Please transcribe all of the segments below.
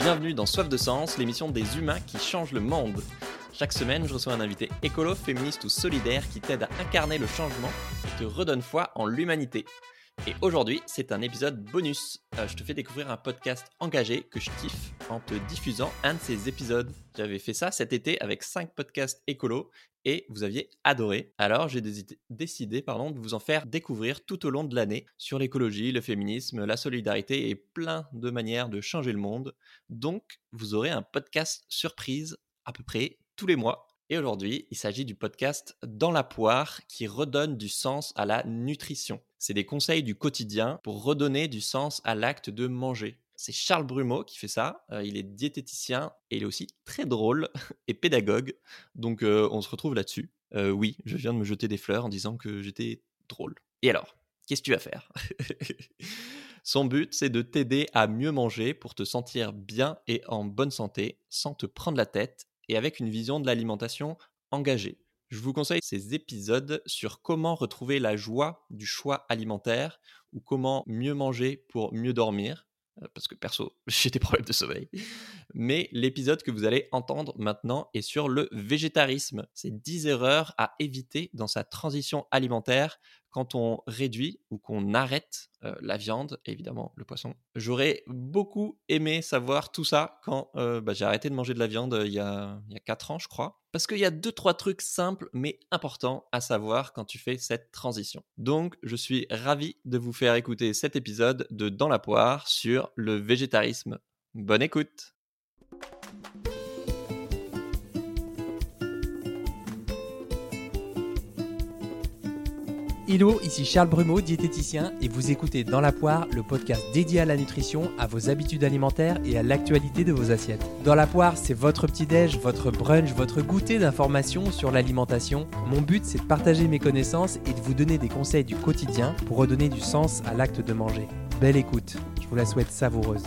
Bienvenue dans Soif de Sens, l'émission des humains qui changent le monde. Chaque semaine, je reçois un invité écolo, féministe ou solidaire qui t'aide à incarner le changement et te redonne foi en l'humanité. Et aujourd'hui, c'est un épisode bonus. Euh, je te fais découvrir un podcast engagé que je kiffe en te diffusant un de ces épisodes. J'avais fait ça cet été avec 5 podcasts écolos et vous aviez adoré. Alors j'ai décidé pardon, de vous en faire découvrir tout au long de l'année sur l'écologie, le féminisme, la solidarité et plein de manières de changer le monde. Donc vous aurez un podcast surprise à peu près tous les mois. Et aujourd'hui, il s'agit du podcast Dans la poire qui redonne du sens à la nutrition. C'est des conseils du quotidien pour redonner du sens à l'acte de manger. C'est Charles Brumeau qui fait ça. Euh, il est diététicien et il est aussi très drôle et pédagogue. Donc euh, on se retrouve là-dessus. Euh, oui, je viens de me jeter des fleurs en disant que j'étais drôle. Et alors, qu'est-ce que tu vas faire? Son but, c'est de t'aider à mieux manger pour te sentir bien et en bonne santé sans te prendre la tête et avec une vision de l'alimentation engagée. Je vous conseille ces épisodes sur comment retrouver la joie du choix alimentaire ou comment mieux manger pour mieux dormir. Euh, parce que perso, j'ai des problèmes de sommeil. Mais l'épisode que vous allez entendre maintenant est sur le végétarisme. C'est 10 erreurs à éviter dans sa transition alimentaire quand on réduit ou qu'on arrête la viande, évidemment le poisson. J'aurais beaucoup aimé savoir tout ça quand bah, j'ai arrêté de manger de la viande il y a, y a 4 ans, je crois. Parce qu'il y a deux, trois trucs simples mais importants à savoir quand tu fais cette transition. Donc, je suis ravi de vous faire écouter cet épisode de Dans la poire sur le végétarisme. Bonne écoute! Hello, ici Charles Brumeau, diététicien, et vous écoutez Dans la poire, le podcast dédié à la nutrition, à vos habitudes alimentaires et à l'actualité de vos assiettes. Dans la poire, c'est votre petit-déj, votre brunch, votre goûter d'informations sur l'alimentation. Mon but, c'est de partager mes connaissances et de vous donner des conseils du quotidien pour redonner du sens à l'acte de manger. Belle écoute, je vous la souhaite savoureuse.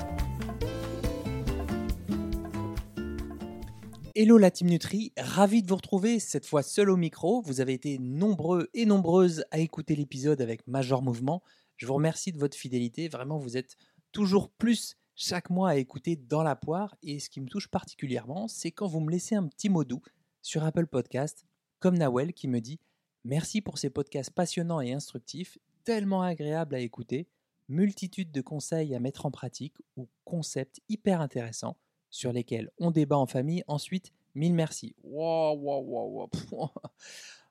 Hello la Team Nutri, ravi de vous retrouver, cette fois seul au micro. Vous avez été nombreux et nombreuses à écouter l'épisode avec Major Mouvement. Je vous remercie de votre fidélité, vraiment vous êtes toujours plus chaque mois à écouter dans la poire. Et ce qui me touche particulièrement, c'est quand vous me laissez un petit mot doux sur Apple Podcast, comme Nawel qui me dit Merci pour ces podcasts passionnants et instructifs, tellement agréables à écouter, multitude de conseils à mettre en pratique ou concepts hyper intéressants sur lesquels on débat en famille. Ensuite, mille merci. Wow, wow, wow,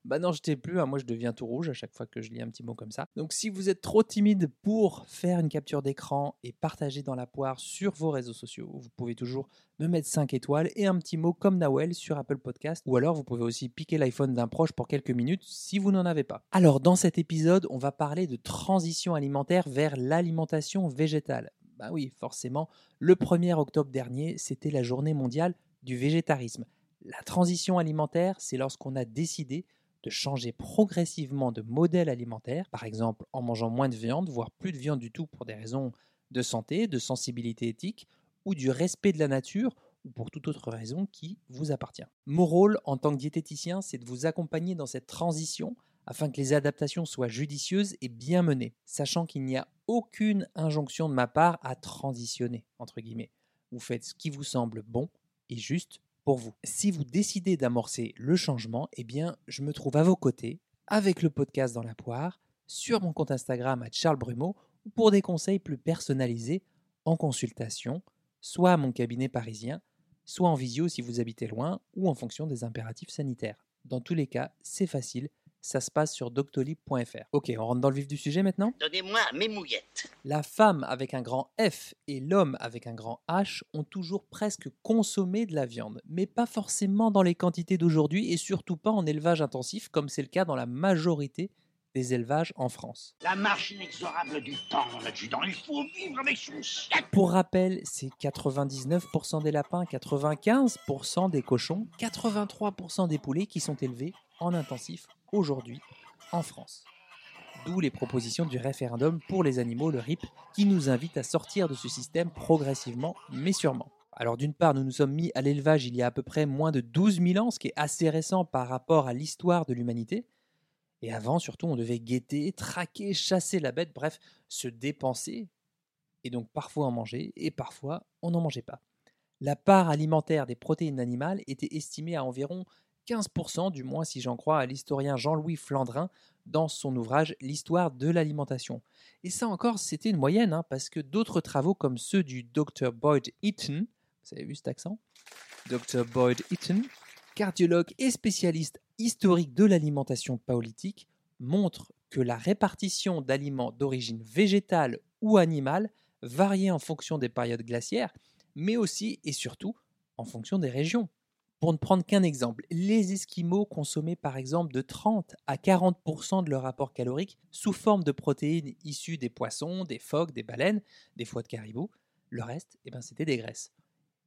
bah non, je t'ai plus. Hein. Moi, je deviens tout rouge à chaque fois que je lis un petit mot comme ça. Donc, si vous êtes trop timide pour faire une capture d'écran et partager dans la poire sur vos réseaux sociaux, vous pouvez toujours me mettre 5 étoiles et un petit mot comme Nawel sur Apple Podcast. Ou alors, vous pouvez aussi piquer l'iPhone d'un proche pour quelques minutes si vous n'en avez pas. Alors, dans cet épisode, on va parler de transition alimentaire vers l'alimentation végétale. Bah oui, forcément, le 1er octobre dernier, c'était la journée mondiale du végétarisme. La transition alimentaire, c'est lorsqu'on a décidé de changer progressivement de modèle alimentaire, par exemple en mangeant moins de viande, voire plus de viande du tout pour des raisons de santé, de sensibilité éthique, ou du respect de la nature, ou pour toute autre raison qui vous appartient. Mon rôle en tant que diététicien, c'est de vous accompagner dans cette transition afin que les adaptations soient judicieuses et bien menées, sachant qu'il n'y a aucune injonction de ma part à transitionner. Vous faites ce qui vous semble bon et juste pour vous. Si vous décidez d'amorcer le changement, eh bien, je me trouve à vos côtés, avec le podcast dans la poire, sur mon compte Instagram à Charles Brumeau, ou pour des conseils plus personnalisés en consultation, soit à mon cabinet parisien, soit en visio si vous habitez loin, ou en fonction des impératifs sanitaires. Dans tous les cas, c'est facile, ça se passe sur doctolib.fr. Ok, on rentre dans le vif du sujet maintenant? Donnez-moi mes mouillettes. La femme avec un grand F et l'homme avec un grand H ont toujours presque consommé de la viande, mais pas forcément dans les quantités d'aujourd'hui et surtout pas en élevage intensif comme c'est le cas dans la majorité des élevages en France. La marche inexorable du temps, l'adjudant, il faut vivre avec son chien. Pour rappel, c'est 99% des lapins, 95% des cochons, 83% des poulets qui sont élevés en intensif aujourd'hui en France. D'où les propositions du référendum pour les animaux, le RIP, qui nous invite à sortir de ce système progressivement mais sûrement. Alors d'une part, nous nous sommes mis à l'élevage il y a à peu près moins de 12 000 ans, ce qui est assez récent par rapport à l'histoire de l'humanité. Et avant, surtout, on devait guetter, traquer, chasser la bête, bref, se dépenser, et donc parfois en manger, et parfois on n'en mangeait pas. La part alimentaire des protéines animales était estimée à environ 15%, du moins si j'en crois à l'historien Jean-Louis Flandrin dans son ouvrage L'histoire de l'alimentation. Et ça encore, c'était une moyenne, hein, parce que d'autres travaux comme ceux du Dr Boyd Eaton, vous avez vu cet accent? Dr Boyd Eaton, cardiologue et spécialiste historique de l'alimentation paléolithique, montrent que la répartition d'aliments d'origine végétale ou animale variait en fonction des périodes glaciaires, mais aussi et surtout en fonction des régions. Pour ne prendre qu'un exemple, les Esquimaux consommaient par exemple de 30 à 40% de leur apport calorique sous forme de protéines issues des poissons, des phoques, des baleines, des foies de caribou. Le reste, eh ben, c'était des graisses.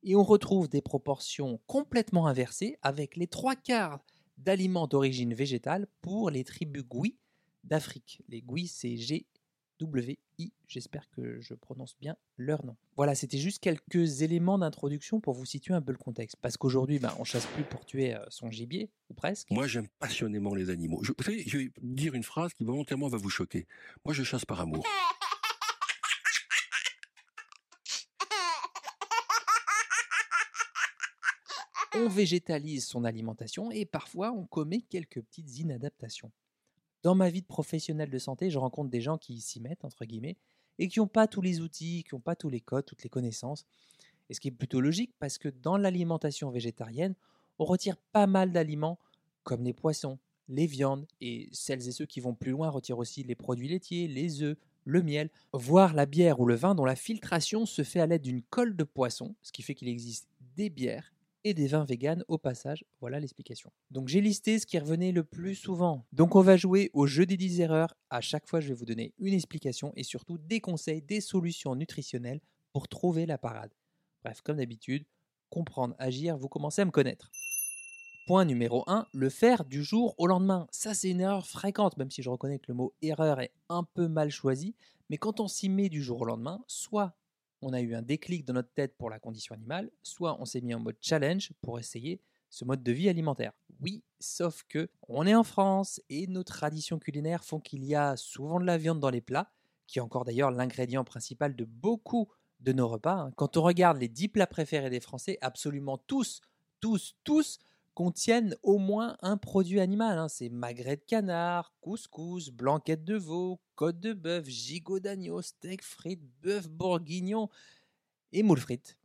Et on retrouve des proportions complètement inversées avec les trois quarts d'aliments d'origine végétale pour les tribus Gui d'Afrique. Les Gui, c'est G WI. J'espère que je prononce bien leur nom. Voilà, c'était juste quelques éléments d'introduction pour vous situer un peu le contexte. Parce qu'aujourd'hui, ben, on chasse plus pour tuer euh, son gibier, ou presque. Moi, j'aime passionnément les animaux. Je, vous savez, je vais dire une phrase qui volontairement va vous choquer. Moi, je chasse par amour. On végétalise son alimentation et parfois on commet quelques petites inadaptations. Dans ma vie de professionnel de santé, je rencontre des gens qui s'y mettent, entre guillemets, et qui n'ont pas tous les outils, qui n'ont pas tous les codes, toutes les connaissances. Et ce qui est plutôt logique parce que dans l'alimentation végétarienne, on retire pas mal d'aliments comme les poissons, les viandes, et celles et ceux qui vont plus loin retirent aussi les produits laitiers, les œufs, le miel, voire la bière ou le vin dont la filtration se fait à l'aide d'une colle de poisson, ce qui fait qu'il existe des bières et des vins véganes au passage. Voilà l'explication. Donc j'ai listé ce qui revenait le plus souvent. Donc on va jouer au jeu des 10 erreurs. À chaque fois, je vais vous donner une explication et surtout des conseils, des solutions nutritionnelles pour trouver la parade. Bref, comme d'habitude, comprendre, agir, vous commencez à me connaître. Point numéro 1, le faire du jour au lendemain. Ça, c'est une erreur fréquente, même si je reconnais que le mot erreur est un peu mal choisi. Mais quand on s'y met du jour au lendemain, soit on a eu un déclic dans notre tête pour la condition animale, soit on s'est mis en mode challenge pour essayer ce mode de vie alimentaire. Oui, sauf que on est en France et nos traditions culinaires font qu'il y a souvent de la viande dans les plats, qui est encore d'ailleurs l'ingrédient principal de beaucoup de nos repas. Hein. Quand on regarde les 10 plats préférés des Français, absolument tous, tous, tous contiennent au moins un produit animal. Hein. C'est magret de canard, couscous, blanquette de veau, côte de bœuf, gigot d'agneau, steak frites, bœuf bourguignon et moules frites.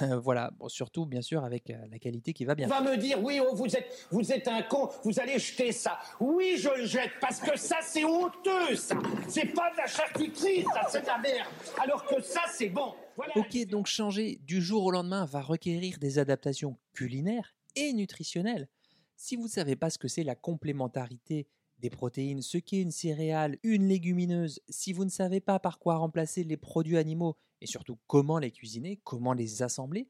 voilà, bon, surtout bien sûr avec euh, la qualité qui va bien. Va me dire oui, oh, vous êtes vous êtes un con, vous allez jeter ça. Oui, je le jette parce que ça c'est honteux ça. C'est pas de la charcuterie, ça c'est de la merde. Alors que ça c'est bon. Voilà. Ok, donc changer du jour au lendemain va requérir des adaptations culinaires et nutritionnelles. Si vous ne savez pas ce que c'est la complémentarité des protéines, ce qu'est une céréale, une légumineuse, si vous ne savez pas par quoi remplacer les produits animaux et surtout comment les cuisiner, comment les assembler,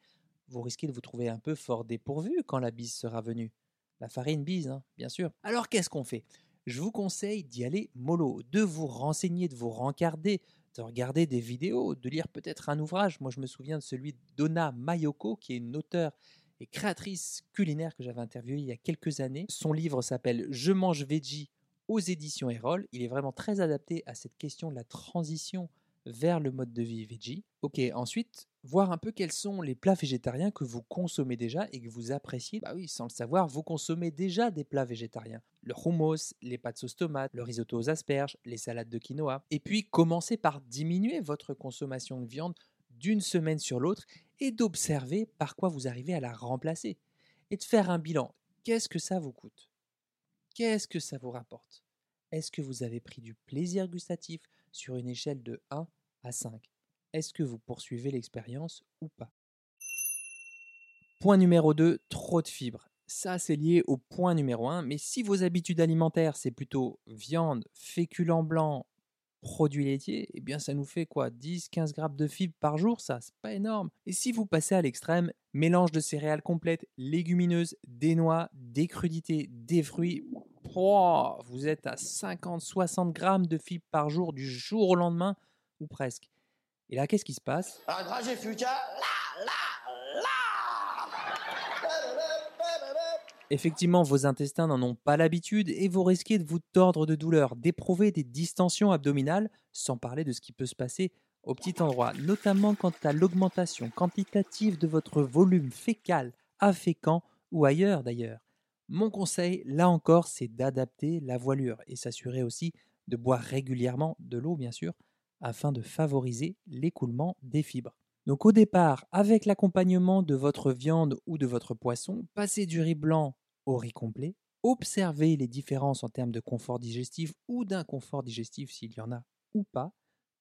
vous risquez de vous trouver un peu fort dépourvu quand la bise sera venue. La farine bise, hein, bien sûr. Alors qu'est-ce qu'on fait? Je vous conseille d'y aller mollo, de vous renseigner, de vous rencarder, de regarder des vidéos, de lire peut-être un ouvrage. Moi, je me souviens de celui d'Ona Mayoko, qui est une auteure et créatrice culinaire que j'avais interviewée il y a quelques années. Son livre s'appelle Je mange veggie aux éditions Erol. Il est vraiment très adapté à cette question de la transition vers le mode de vie veggie. Ok, ensuite, voir un peu quels sont les plats végétariens que vous consommez déjà et que vous appréciez. Bah oui, sans le savoir, vous consommez déjà des plats végétariens. Le hummus, les pâtes sauce tomate, le risotto aux asperges, les salades de quinoa. Et puis, commencez par diminuer votre consommation de viande d'une semaine sur l'autre et d'observer par quoi vous arrivez à la remplacer. Et de faire un bilan. Qu'est-ce que ça vous coûte? Qu'est-ce que ça vous rapporte? Est-ce que vous avez pris du plaisir gustatif sur une échelle de 1 à 5 Est-ce que vous poursuivez l'expérience ou pas? Point numéro 2, trop de fibres. Ça, c'est lié au point numéro 1, mais si vos habitudes alimentaires, c'est plutôt viande, féculents blancs, produits laitiers, eh bien ça nous fait quoi? 10-15 grammes de fibres par jour, ça, c'est pas énorme. Et si vous passez à l'extrême, mélange de céréales complètes, légumineuses, des noix, des crudités, des fruits, vous êtes à 50-60 grammes de fibres par jour du jour au lendemain, ou presque. Et là, qu'est-ce qui se passe? Effectivement, vos intestins n'en ont pas l'habitude et vous risquez de vous tordre de douleur, d'éprouver des distensions abdominales, sans parler de ce qui peut se passer au petit endroit, notamment quant à l'augmentation quantitative de votre volume fécal, affécant ou ailleurs d'ailleurs. Mon conseil, là encore, c'est d'adapter la voilure et s'assurer aussi de boire régulièrement de l'eau, bien sûr, afin de favoriser l'écoulement des fibres. Donc au départ, avec l'accompagnement de votre viande ou de votre poisson, passez du riz blanc au riz complet, observez les différences en termes de confort digestif ou d'inconfort digestif s'il y en a ou pas,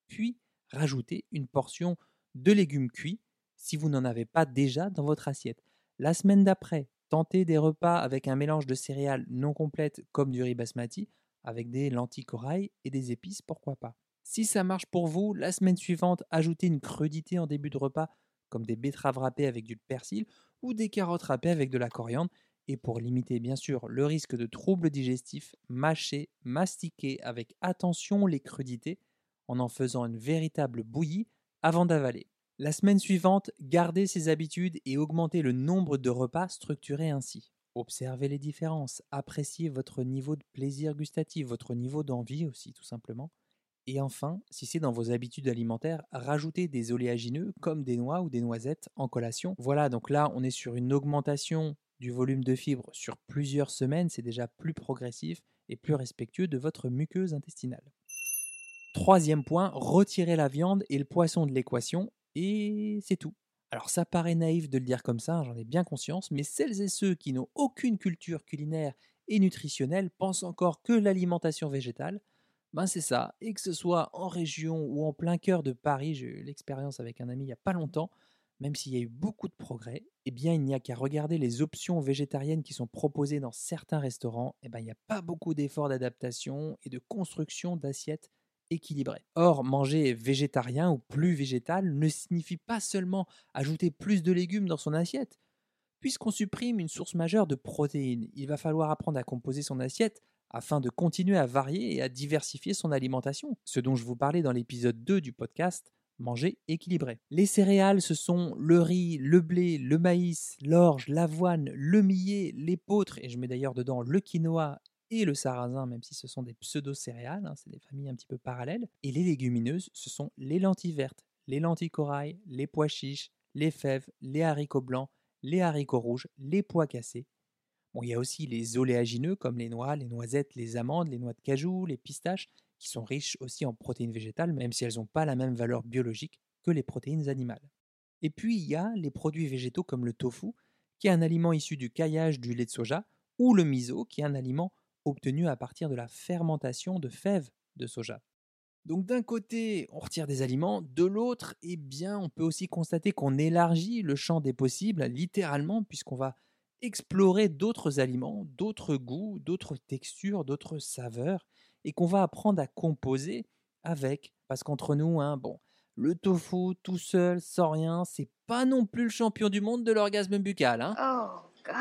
puis rajoutez une portion de légumes cuits si vous n'en avez pas déjà dans votre assiette. La semaine d'après, tentez des repas avec un mélange de céréales non complètes comme du riz basmati, avec des lentilles corail et des épices, pourquoi pas. Si ça marche pour vous, la semaine suivante, ajoutez une crudité en début de repas, comme des betteraves râpées avec du persil ou des carottes râpées avec de la coriandre. Et pour limiter bien sûr le risque de troubles digestifs, mâchez, mastiquez avec attention les crudités en en faisant une véritable bouillie avant d'avaler. La semaine suivante, gardez ces habitudes et augmentez le nombre de repas structurés ainsi. Observez les différences, appréciez votre niveau de plaisir gustatif, votre niveau d'envie aussi tout simplement. Et enfin, si c'est dans vos habitudes alimentaires, rajoutez des oléagineux comme des noix ou des noisettes en collation. Voilà, donc là on est sur une augmentation du volume de fibres sur plusieurs semaines, c'est déjà plus progressif et plus respectueux de votre muqueuse intestinale. Troisième point, retirez la viande et le poisson de l'équation et c'est tout. Alors ça paraît naïf de le dire comme ça, j'en ai bien conscience, mais celles et ceux qui n'ont aucune culture culinaire et nutritionnelle pensent encore que l'alimentation végétale, ben c'est ça, et que ce soit en région ou en plein cœur de Paris, j'ai eu l'expérience avec un ami il n'y a pas longtemps, même s'il y a eu beaucoup de progrès, eh bien il n'y a qu'à regarder les options végétariennes qui sont proposées dans certains restaurants, eh ben il n'y a pas beaucoup d'efforts d'adaptation et de construction d'assiettes équilibrées. Or, manger végétarien ou plus végétal ne signifie pas seulement ajouter plus de légumes dans son assiette. Puisqu'on supprime une source majeure de protéines, il va falloir apprendre à composer son assiette afin de continuer à varier et à diversifier son alimentation, ce dont je vous parlais dans l'épisode 2 du podcast Manger équilibré. Les céréales, ce sont le riz, le blé, le maïs, l'orge, l'avoine, le millet, l'épeautre, et je mets d'ailleurs dedans le quinoa et le sarrasin, même si ce sont des pseudo-céréales, hein, c'est des familles un petit peu parallèles. Et les légumineuses, ce sont les lentilles vertes, les lentilles corail, les pois chiches, les fèves, les haricots blancs, les haricots rouges, les pois cassés, il y a aussi les oléagineux comme les noix, les noisettes, les amandes, les noix de cajou, les pistaches, qui sont riches aussi en protéines végétales, même si elles n'ont pas la même valeur biologique que les protéines animales. Et puis il y a les produits végétaux comme le tofu, qui est un aliment issu du caillage du lait de soja, ou le miso, qui est un aliment obtenu à partir de la fermentation de fèves de soja. Donc d'un côté, on retire des aliments, de l'autre, eh bien, on peut aussi constater qu'on élargit le champ des possibles, littéralement, puisqu'on va explorer d'autres aliments, d'autres goûts, d'autres textures, d'autres saveurs, et qu'on va apprendre à composer avec. Parce qu'entre nous, hein, bon, le tofu tout seul, sans rien, c'est pas non plus le champion du monde de l'orgasme buccal. Hein. Oh God.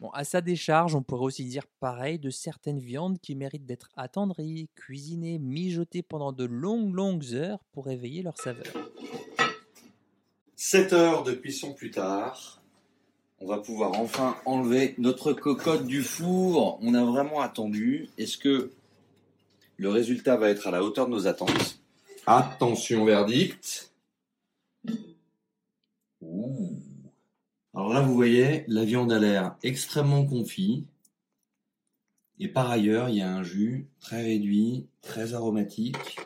Bon, à sa décharge, on pourrait aussi dire pareil de certaines viandes qui méritent d'être attendries, cuisinées, mijotées pendant de longues, longues heures pour éveiller leur saveur. 7 heures de cuisson plus tard, on va pouvoir enfin enlever notre cocotte du four. On a vraiment attendu. Est-ce que le résultat va être à la hauteur de nos attentes? Attention, verdict. Alors là, vous voyez, la viande a l'air extrêmement confit. Et par ailleurs, il y a un jus très réduit, très aromatique.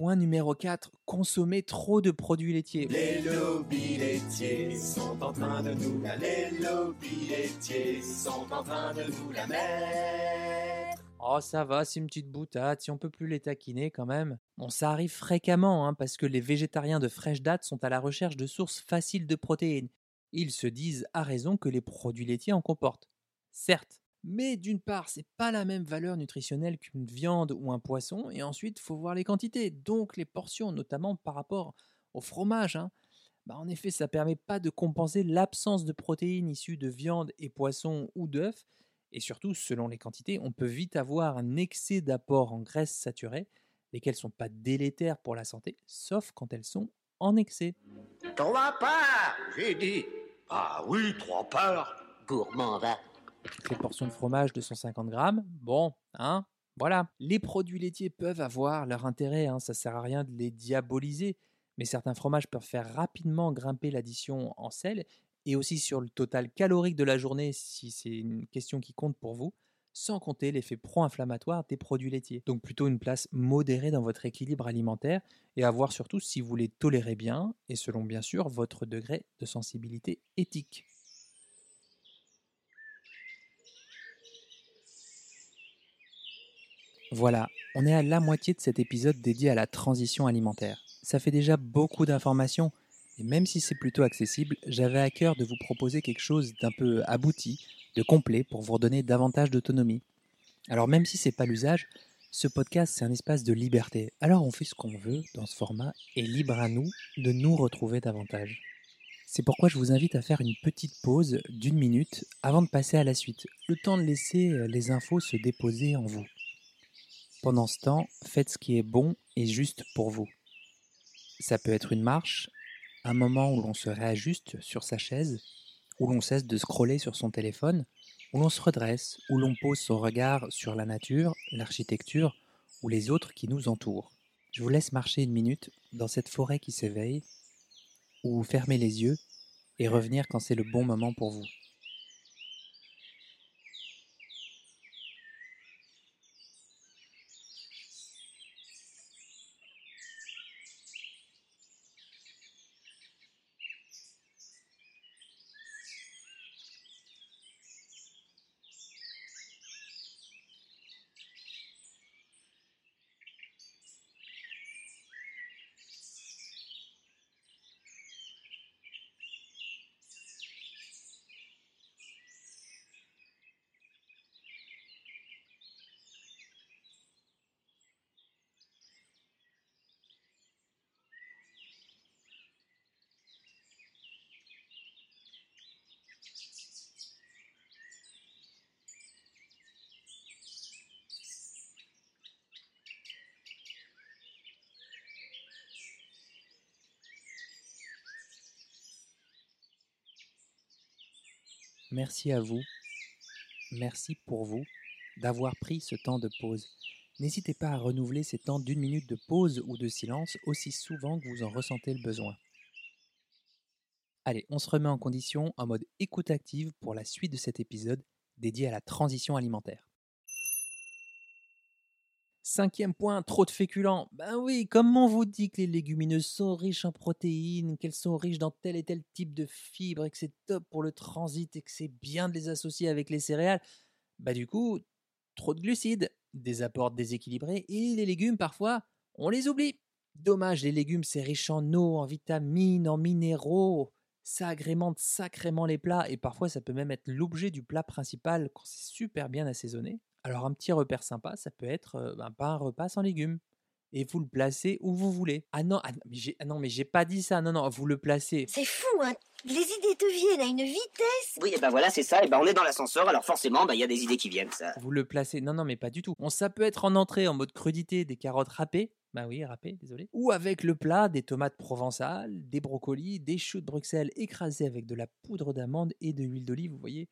Point numéro 4, consommer trop de produits laitiers. Les lobbies laitiers sont en train de nous la les lobbies laitiers sont en train de nous la mettre. Oh ça va, c'est une petite boutade, si on peut plus les taquiner quand même. Bon, ça arrive fréquemment, hein, parce que les végétariens de fraîche date sont à la recherche de sources faciles de protéines. Ils se disent à raison que les produits laitiers en comportent. Certes, mais d'une part, c'est pas la même valeur nutritionnelle qu'une viande ou un poisson, et ensuite, faut voir les quantités, donc les portions, notamment par rapport au fromage. Hein. Bah, en effet, ça permet pas de compenser l'absence de protéines issues de viande et poisson ou d'œufs, et surtout, selon les quantités, on peut vite avoir un excès d'apport en graisses saturées, lesquelles sont pas délétères pour la santé, sauf quand elles sont en excès. Trois parts, j'ai dit. Ah oui, trois parts. Gourmand va. Les portions de fromage de 150 grammes, bon, hein, Voilà, les produits laitiers peuvent avoir leur intérêt, hein, ça sert à rien de les diaboliser, mais certains fromages peuvent faire rapidement grimper l'addition en sel et aussi sur le total calorique de la journée si c'est une question qui compte pour vous, sans compter l'effet pro-inflammatoire des produits laitiers. Donc plutôt une place modérée dans votre équilibre alimentaire et à voir surtout si vous les tolérez bien et selon bien sûr votre degré de sensibilité éthique. Voilà, on est à la moitié de cet épisode dédié à la transition alimentaire. Ça fait déjà beaucoup d'informations, et même si c'est plutôt accessible, j'avais à cœur de vous proposer quelque chose d'un peu abouti, de complet, pour vous redonner davantage d'autonomie. Alors même si c'est pas l'usage, ce podcast c'est un espace de liberté. Alors on fait ce qu'on veut dans ce format, et libre à nous de nous retrouver davantage. C'est pourquoi je vous invite à faire une petite pause d'une minute avant de passer à la suite, le temps de laisser les infos se déposer en vous. Pendant ce temps, faites ce qui est bon et juste pour vous. Ça peut être une marche, un moment où l'on se réajuste sur sa chaise, où l'on cesse de scroller sur son téléphone, où l'on se redresse, où l'on pose son regard sur la nature, l'architecture ou les autres qui nous entourent. Je vous laisse marcher une minute dans cette forêt qui s'éveille, ou fermer les yeux et revenir quand c'est le bon moment pour vous. Merci à vous, merci pour vous d'avoir pris ce temps de pause. N'hésitez pas à renouveler ces temps d'une minute de pause ou de silence aussi souvent que vous en ressentez le besoin. Allez, on se remet en condition en mode écoute active pour la suite de cet épisode dédié à la transition alimentaire. Cinquième point, trop de féculents. Ben oui, comment on vous dit que les légumineuses sont riches en protéines, qu'elles sont riches dans tel et tel type de fibres, et que c'est top pour le transit et que c'est bien de les associer avec les céréales? Bah du coup, trop de glucides, des apports déséquilibrés et les légumes parfois, on les oublie. Dommage, les légumes c'est riche en eau, en vitamines, en minéraux. Ça agrémente sacrément les plats et parfois ça peut même être l'objet du plat principal quand c'est super bien assaisonné. Alors un petit repère sympa, ça peut être ben, pas un repas sans légumes. Et vous le placez où vous voulez. Ah non, ah non, mais j'ai, ah non, mais j'ai pas dit ça. Non, non, vous le placez. C'est fou, hein Les idées te viennent à une vitesse Oui, et ben voilà, c'est ça. Et ben on est dans l'ascenseur, alors forcément, ben il y a des idées qui viennent, ça. Vous le placez. Non, non, mais pas du tout. On, ça peut être en entrée en mode crudité, des carottes râpées. Bah oui, râpées, désolé. Ou avec le plat, des tomates provençales, des brocolis, des choux de Bruxelles écrasés avec de la poudre d'amande et de l'huile d'olive. Vous voyez,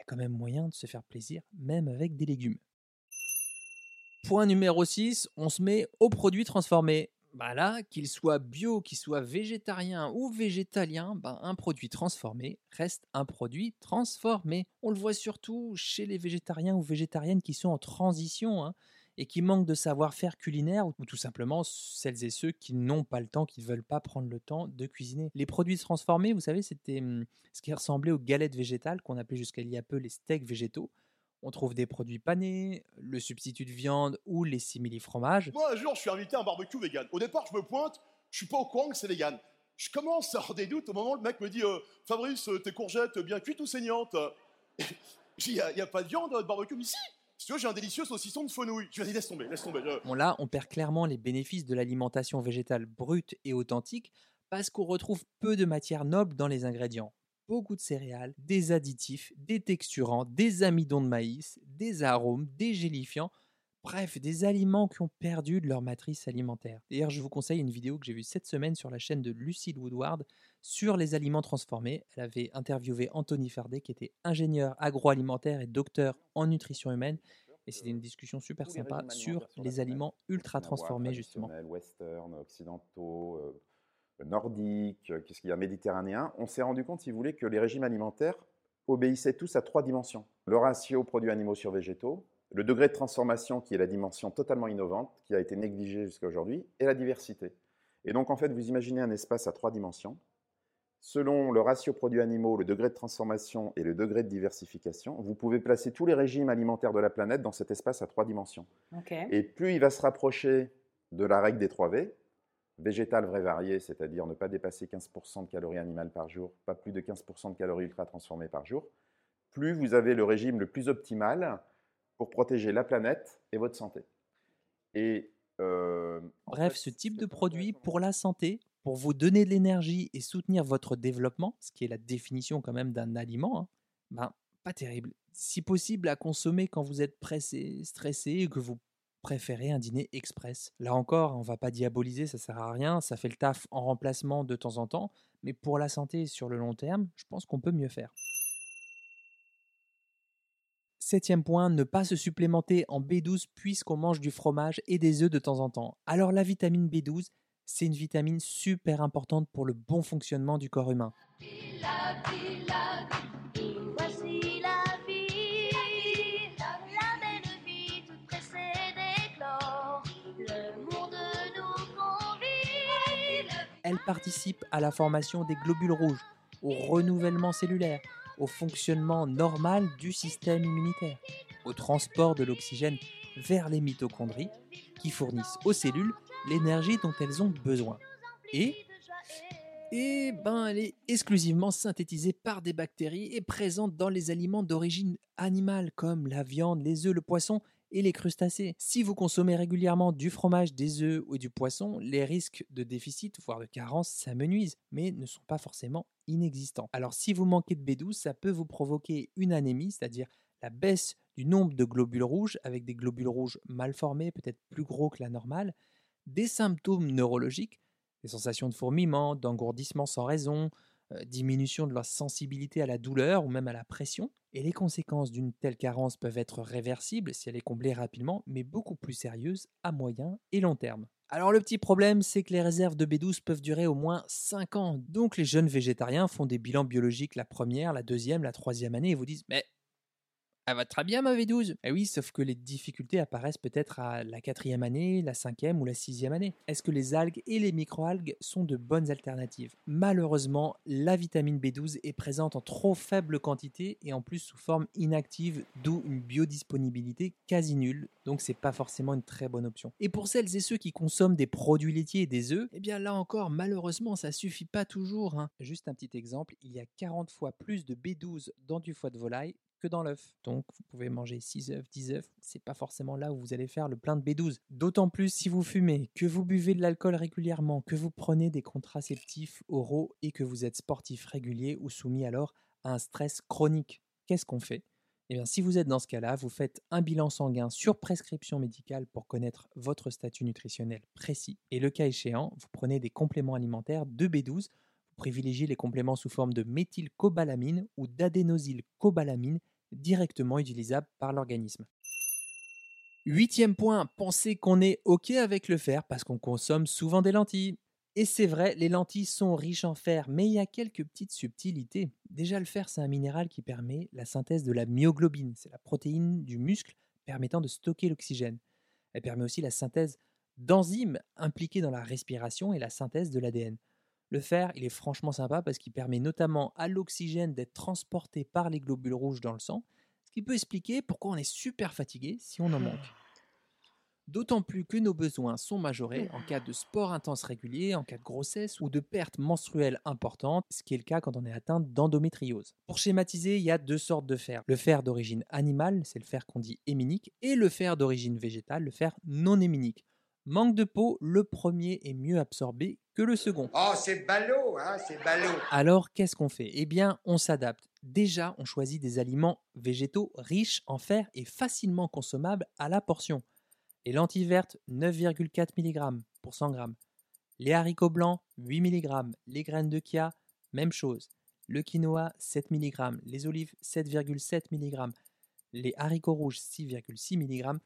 y a quand même moyen de se faire plaisir, même avec des légumes. Point numéro 6, on se met aux produits transformés. Bah là, qu'il soit bio, qu'il soit végétarien ou végétalien, bah un produit transformé reste un produit transformé. On le voit surtout chez les végétariens ou végétariennes qui sont en transition hein, et qui manquent de savoir-faire culinaire ou tout simplement celles et ceux qui n'ont pas le temps, qui ne veulent pas prendre le temps de cuisiner. Les produits transformés, vous savez, c'était hum, ce qui ressemblait aux galettes végétales qu'on appelait jusqu'à il y a peu les steaks végétaux. On trouve des produits panés, le substitut de viande ou les simili-fromages. Moi, un jour, je suis invité à un barbecue vegan. Au départ, je me pointe, je suis pas au courant que c'est vegan. Je commence à avoir des doutes au moment où le mec me dit euh, Fabrice, euh, tes courgettes bien cuites ou saignantes? Il n'y a, pas de viande dans le barbecue Mais si Si tu veux, j'ai un délicieux saucisson de fenouil. Tu vas dire, laisse tomber, laisse tomber. Bon là, on perd clairement les bénéfices de l'alimentation végétale brute et authentique parce qu'on retrouve peu de matières nobles dans les ingrédients. Beaucoup de céréales, des additifs, des texturants, des amidons de maïs, des arômes, des gélifiants, bref, des aliments qui ont perdu de leur matrice alimentaire. D'ailleurs, je vous conseille une vidéo que j'ai vue cette semaine sur la chaîne de Lucille Woodward sur les aliments transformés. Elle avait interviewé Anthony Fardet, qui était ingénieur agroalimentaire et docteur en nutrition humaine. Et c'était une discussion super sympa sur les aliments ultra transformés, justement. western, occidentaux, euh, nordiques, euh, qu'est-ce qu'il y a, méditerranéens. On s'est rendu compte, si vous voulez, que les régimes alimentaires obéissaient tous à trois dimensions. Le ratio produits animaux sur végétaux, le degré de transformation qui est la dimension totalement innovante, qui a été négligée jusqu'à aujourd'hui, et la diversité. Et donc, en fait, vous imaginez un espace à trois dimensions. Selon le ratio produits animaux, le degré de transformation et le degré de diversification, vous pouvez placer tous les régimes alimentaires de la planète dans cet espace à trois dimensions. Et plus il va se rapprocher de la règle des 3 V, végétal, vrai, varié, c'est-à-dire ne pas dépasser 15% de calories animales par jour, pas plus de 15% de calories ultra transformées par jour, plus vous avez le régime le plus optimal pour protéger la planète et votre santé. Et euh, en Bref, fait, ce type de produit pour la santé, pour vous donner de l'énergie et soutenir votre développement, ce qui est la définition quand même d'un aliment, hein, ben, pas terrible. Si possible, à consommer quand vous êtes pressé, stressé que vous préférez un dîner express. Là encore, on va pas diaboliser, ça sert à rien, ça fait le taf en remplacement de temps en temps, mais pour la santé sur le long terme, je pense qu'on peut mieux faire. Septième point, ne pas se supplémenter en B12 puisqu'on mange du fromage et des œufs de temps en temps. Alors la vitamine B12, c'est une vitamine super importante pour le bon fonctionnement du corps humain. Elle participe à la formation des globules rouges, au renouvellement cellulaire, au fonctionnement normal du système immunitaire, au transport de l'oxygène vers les mitochondries qui fournissent aux cellules l'énergie dont elles ont besoin. Et et ben, elle est exclusivement synthétisée par des bactéries et présente dans les aliments d'origine animale comme la viande, les œufs, le poisson et les crustacés. Si vous consommez régulièrement du fromage, des œufs ou du poisson, les risques de déficit, voire de carence, s'amenuisent, mais ne sont pas forcément inexistants. Alors si vous manquez de B12, ça peut vous provoquer une anémie, c'est-à-dire la baisse du nombre de globules rouges, avec des globules rouges mal formés, peut-être plus gros que la normale, des symptômes neurologiques, des sensations de fourmillement, d'engourdissement sans raison, euh, diminution de leur sensibilité à la douleur ou même à la pression. Et les conséquences d'une telle carence peuvent être réversibles si elle est comblée rapidement, mais beaucoup plus sérieuses à moyen et long terme. Alors le petit problème, c'est que les réserves de B12 peuvent durer au moins 5 ans. Donc les jeunes végétariens font des bilans biologiques la première, la deuxième, la troisième année et vous disent Mais elle va très bien ma V12 Eh oui, sauf que les difficultés apparaissent peut-être à la quatrième année, la cinquième ou la sixième année. Est-ce que les algues et les microalgues sont de bonnes alternatives? Malheureusement, la vitamine B12 est présente en trop faible quantité et en plus sous forme inactive, d'où une biodisponibilité quasi nulle, donc c'est pas forcément une très bonne option. Et pour celles et ceux qui consomment des produits laitiers et des œufs, eh bien là encore, malheureusement, ça suffit pas toujours. hein. Juste un petit exemple, il y a 40 fois plus de B12 dans du foie de volaille dans l'œuf. Donc vous pouvez manger 6 œufs, 10 œufs, c'est pas forcément là où vous allez faire le plein de B12. D'autant plus si vous fumez, que vous buvez de l'alcool régulièrement, que vous prenez des contraceptifs oraux et que vous êtes sportif régulier ou soumis alors à un stress chronique. Qu'est-ce qu'on fait? Eh bien, si vous êtes dans ce cas-là, vous faites un bilan sanguin sur prescription médicale pour connaître votre statut nutritionnel précis. Et le cas échéant, vous prenez des compléments alimentaires de B12. Vous privilégiez les compléments sous forme de méthylcobalamine ou d'adénosylcobalamine directement utilisables par l'organisme. Huitième point, pensez qu'on est OK avec le fer parce qu'on consomme souvent des lentilles. Et c'est vrai, les lentilles sont riches en fer, mais il y a quelques petites subtilités. Déjà, le fer, c'est un minéral qui permet la synthèse de la myoglobine, c'est la protéine du muscle permettant de stocker l'oxygène. Elle permet aussi la synthèse d'enzymes impliquées dans la respiration et la synthèse de l'ADN. Le fer, il est franchement sympa parce qu'il permet notamment à l'oxygène d'être transporté par les globules rouges dans le sang, ce qui peut expliquer pourquoi on est super fatigué si on en manque. D'autant plus que nos besoins sont majorés en cas de sport intense régulier, en cas de grossesse ou de perte menstruelle importante, ce qui est le cas quand on est atteint d'endométriose. Pour schématiser, il y a deux sortes de fer. Le fer d'origine animale, c'est le fer qu'on dit héminique, et le fer d'origine végétale, le fer non héminique. Manque de peau, le premier est mieux absorbé que le second. Oh, c'est ballot, hein, c'est ballot. Alors, qu'est-ce qu'on fait? Eh bien, on s'adapte. Déjà, on choisit des aliments végétaux riches en fer et facilement consommables à la portion. Les lentilles vertes, 9,4 mg pour 100 g. Les haricots blancs, 8 mg. Les graines de chia, même chose. Le quinoa, 7 mg. Les olives, 7,7 mg. les haricots rouges 6,6 mg.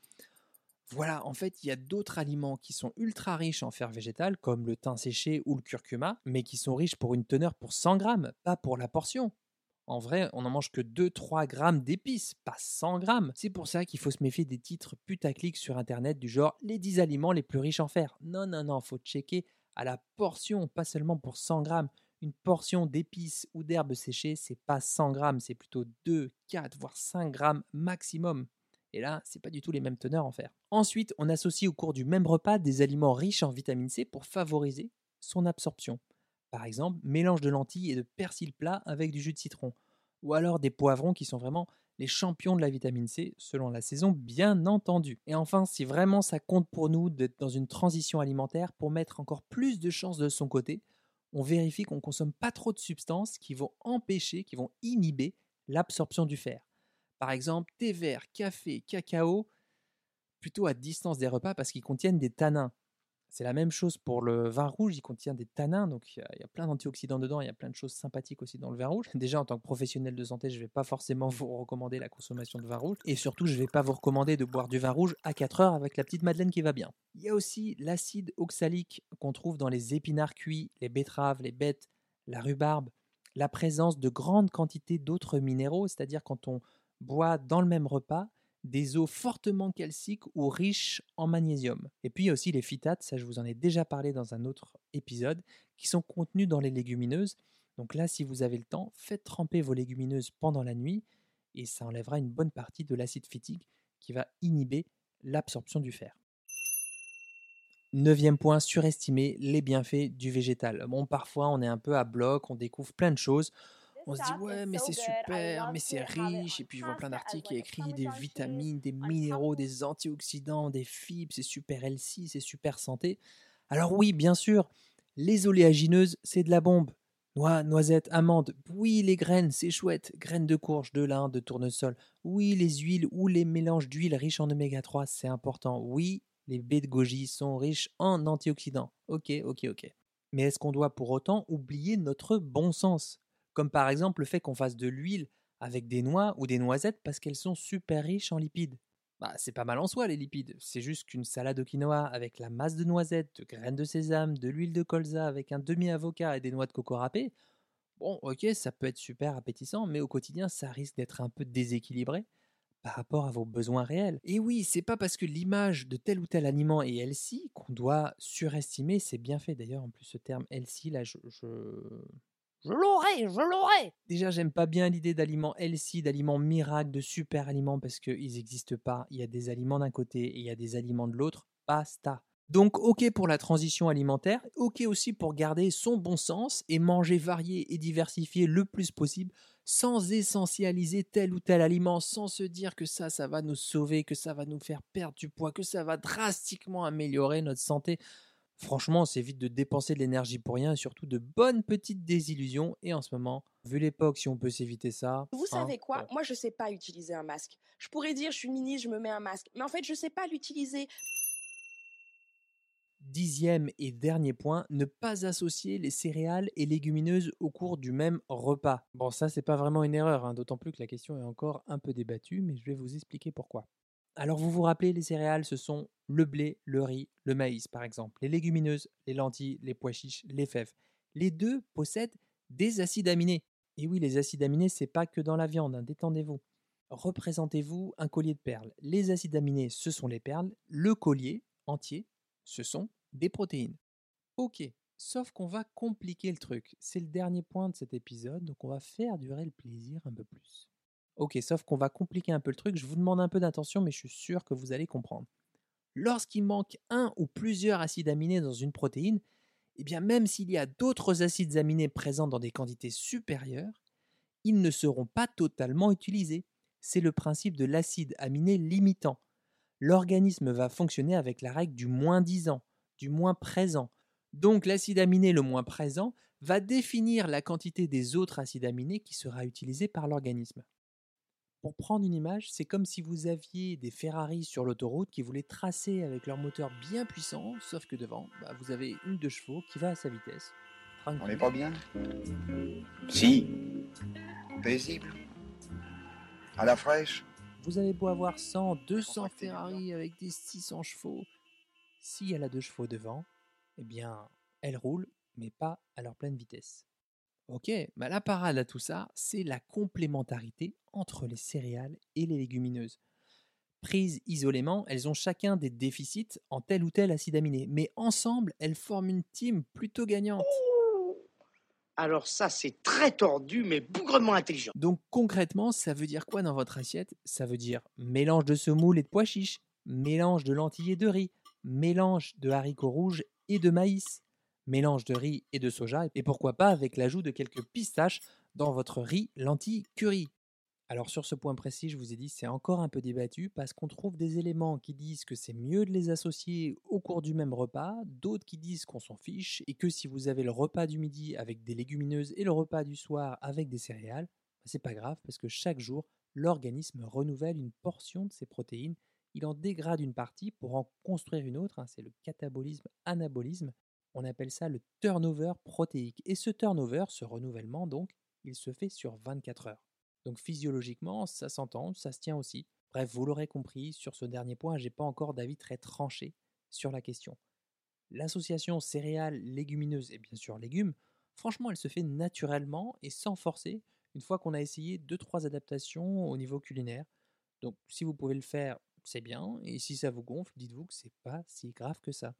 Voilà, en fait, il y a d'autres aliments qui sont ultra riches en fer végétal, comme le thym séché ou le curcuma, mais qui sont riches pour une teneur pour 100 grammes, pas pour la portion. En vrai, on n'en mange que 2-3 grammes d'épices, pas 100 grammes. C'est pour ça qu'il faut se méfier des titres putaclic sur internet du genre les 10 aliments les plus riches en fer. Non, non, non, faut checker à la portion, pas seulement pour 100 grammes. Une portion d'épices ou d'herbes séchées, c'est pas 100 grammes, c'est plutôt 2, 4, voire 5 grammes maximum. Et là, c'est pas du tout les mêmes teneurs en fer. Ensuite, on associe au cours du même repas des aliments riches en vitamine C pour favoriser son absorption. Par exemple, mélange de lentilles et de persil plat avec du jus de citron. Ou alors des poivrons qui sont vraiment les champions de la vitamine C, selon la saison, bien entendu. Et enfin, si vraiment ça compte pour nous d'être dans une transition alimentaire pour mettre encore plus de chances de son côté, on vérifie qu'on ne consomme pas trop de substances qui vont empêcher, qui vont inhiber l'absorption du fer. Par exemple, thé vert, café, cacao, plutôt à distance des repas parce qu'ils contiennent des tanins. C'est la même chose pour le vin rouge, il contient des tanins, donc il y a, il y a plein d'antioxydants dedans, il y a plein de choses sympathiques aussi dans le vin rouge. Déjà, en tant que professionnel de santé, je ne vais pas forcément vous recommander la consommation de vin rouge, et surtout, je ne vais pas vous recommander de boire du vin rouge à 4 heures avec la petite madeleine qui va bien. Il y a aussi l'acide oxalique qu'on trouve dans les épinards cuits, les betteraves, les bêtes, la rhubarbe, la présence de grandes quantités d'autres minéraux, c'est-à-dire quand on boit dans le même repas des eaux fortement calciques ou riches en magnésium. Et puis il y a aussi les phytates, ça je vous en ai déjà parlé dans un autre épisode, qui sont contenus dans les légumineuses. Donc là, si vous avez le temps, faites tremper vos légumineuses pendant la nuit et ça enlèvera une bonne partie de l'acide phytique qui va inhiber l'absorption du fer. Neuvième point, surestimer les bienfaits du végétal. Bon, parfois on est un peu à bloc, on découvre plein de choses. On se dit ouais mais c'est super, mais c'est riche, et puis je vois plein d'articles qui écrit des vitamines, des minéraux, des antioxydants, des fibres, c'est super healthy, c'est super santé. Alors oui, bien sûr, les oléagineuses, c'est de la bombe. Noix, noisettes, amandes, oui les graines, c'est chouette, graines de courge, de lin, de tournesol, oui les huiles ou les mélanges d'huiles riches en oméga 3, c'est important, oui les baies de goji sont riches en antioxydants. Ok, ok, ok. Mais est-ce qu'on doit pour autant oublier notre bon sens? Comme par exemple le fait qu'on fasse de l'huile avec des noix ou des noisettes parce qu'elles sont super riches en lipides. Bah, c'est pas mal en soi les lipides, c'est juste qu'une salade au quinoa avec la masse de noisettes, de graines de sésame, de l'huile de colza avec un demi-avocat et des noix de coco râpées. Bon, ok, ça peut être super appétissant, mais au quotidien, ça risque d'être un peu déséquilibré par rapport à vos besoins réels. Et oui, c'est pas parce que l'image de tel ou tel aliment est healthy qu'on doit surestimer ses bienfaits. D'ailleurs, en plus, ce terme healthy, là, je. Je, je l'aurais, je l'aurais Déjà, j'aime pas bien l'idée d'aliments healthy, d'aliments miracles, de super aliments, parce qu'ils n'existent pas. Il y a des aliments d'un côté et il y a des aliments de l'autre. Basta. Donc, ok pour la transition alimentaire, ok aussi pour garder son bon sens et manger varié et diversifié le plus possible sans essentialiser tel ou tel aliment, sans se dire que ça, ça va nous sauver, que ça va nous faire perdre du poids, que ça va drastiquement améliorer notre santé. Franchement, c'est vite de dépenser de l'énergie pour rien et surtout de bonnes petites désillusions. Et en ce moment, vu l'époque, si on peut s'éviter ça. Vous hein, savez quoi? Moi, je sais pas utiliser un masque. Je pourrais dire, je suis ministre, je me mets un masque. Mais en fait, je sais pas l'utiliser. Dixième et dernier point, ne pas associer les céréales et légumineuses au cours du même repas. Bon, ça, c'est pas vraiment une erreur, hein, d'autant plus que la question est encore un peu débattue, mais je vais vous expliquer pourquoi. Alors, vous vous rappelez, les céréales, ce sont le blé, le riz, le maïs, par exemple. Les légumineuses, les lentilles, les pois chiches, les fèves. Les deux possèdent des acides aminés. Et oui, les acides aminés, c'est pas que dans la viande, hein, détendez-vous. Représentez-vous un collier de perles. Les acides aminés, ce sont les perles. Le collier entier, ce sont des protéines. Ok, sauf qu'on va compliquer le truc. C'est le dernier point de cet épisode, donc on va faire durer le plaisir un peu plus. Ok, sauf qu'on va compliquer un peu le truc, je vous demande un peu d'attention, mais je suis sûr que vous allez comprendre. Lorsqu'il manque un ou plusieurs acides aminés dans une protéine, eh bien même s'il y a d'autres acides aminés présents dans des quantités supérieures, ils ne seront pas totalement utilisés. C'est le principe de l'acide aminé limitant. L'organisme va fonctionner avec la règle du moins disant, du moins présent. Donc l'acide aminé le moins présent va définir la quantité des autres acides aminés qui sera utilisée par l'organisme. Pour prendre une image, c'est comme si vous aviez des Ferrari sur l'autoroute qui voulaient tracer avec leur moteur bien puissant, sauf que devant, bah, vous avez une de chevaux qui va à sa vitesse. On n'est pas bien? Si. Paisible À la fraîche Vous avez beau avoir 100, 200 Ferrari avec des 600 chevaux, si elle a deux chevaux devant, eh bien, elle roule, mais pas à leur pleine vitesse. Ok, bah la parade à tout ça, c'est la complémentarité entre les céréales et les légumineuses. Prises isolément, elles ont chacun des déficits en tel ou tel acide aminé, mais ensemble, elles forment une team plutôt gagnante. Alors ça, c'est très tordu, mais bougrement intelligent. Donc concrètement, ça veut dire quoi dans votre assiette? Ça veut dire mélange de semoule et de pois chiches, mélange de lentilles et de riz, mélange de haricots rouges et de maïs, mélange de riz et de soja, et pourquoi pas avec l'ajout de quelques pistaches dans votre riz lentilles curry. Alors sur ce point précis, je vous ai dit, c'est encore un peu débattu parce qu'on trouve des éléments qui disent que c'est mieux de les associer au cours du même repas, d'autres qui disent qu'on s'en fiche et que si vous avez le repas du midi avec des légumineuses et le repas du soir avec des céréales, bah, c'est pas grave parce que chaque jour, l'organisme renouvelle une portion de ses protéines, il en dégrade une partie pour en construire une autre, hein, c'est le catabolisme anabolisme, on appelle ça le turnover protéique. Et ce turnover, ce renouvellement donc, il se fait sur 24 heures. Donc physiologiquement, ça s'entend, ça se tient aussi. Bref, vous l'aurez compris, sur ce dernier point, j'ai pas encore d'avis très tranché sur la question. L'association céréales, légumineuses et bien sûr légumes, franchement, elle se fait naturellement et sans forcer, une fois qu'on a essayé 2-3 adaptations au niveau culinaire. Donc si vous pouvez le faire, c'est bien, et si ça vous gonfle, dites-vous que c'est pas si grave que ça.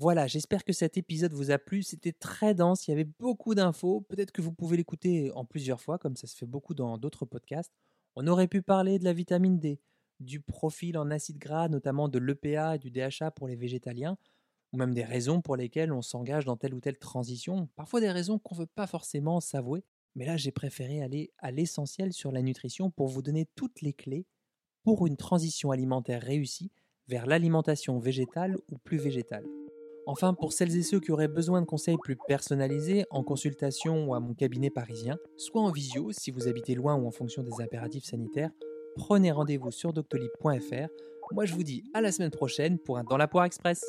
Voilà, j'espère que cet épisode vous a plu. C'était très dense, il y avait beaucoup d'infos. Peut-être que vous pouvez l'écouter en plusieurs fois, comme ça se fait beaucoup dans d'autres podcasts. On aurait pu parler de la vitamine D, du profil en acide gras, notamment de l'EPA et du DHA pour les végétaliens, ou même des raisons pour lesquelles on s'engage dans telle ou telle transition. Parfois des raisons qu'on ne veut pas forcément s'avouer. Mais là, j'ai préféré aller à l'essentiel sur la nutrition pour vous donner toutes les clés pour une transition alimentaire réussie vers l'alimentation végétale ou plus végétale. Enfin, pour celles et ceux qui auraient besoin de conseils plus personnalisés, en consultation ou à mon cabinet parisien, soit en visio si vous habitez loin ou en fonction des impératifs sanitaires, prenez rendez-vous sur doctolib.fr. Moi je vous dis à la semaine prochaine pour un Dans la poire express.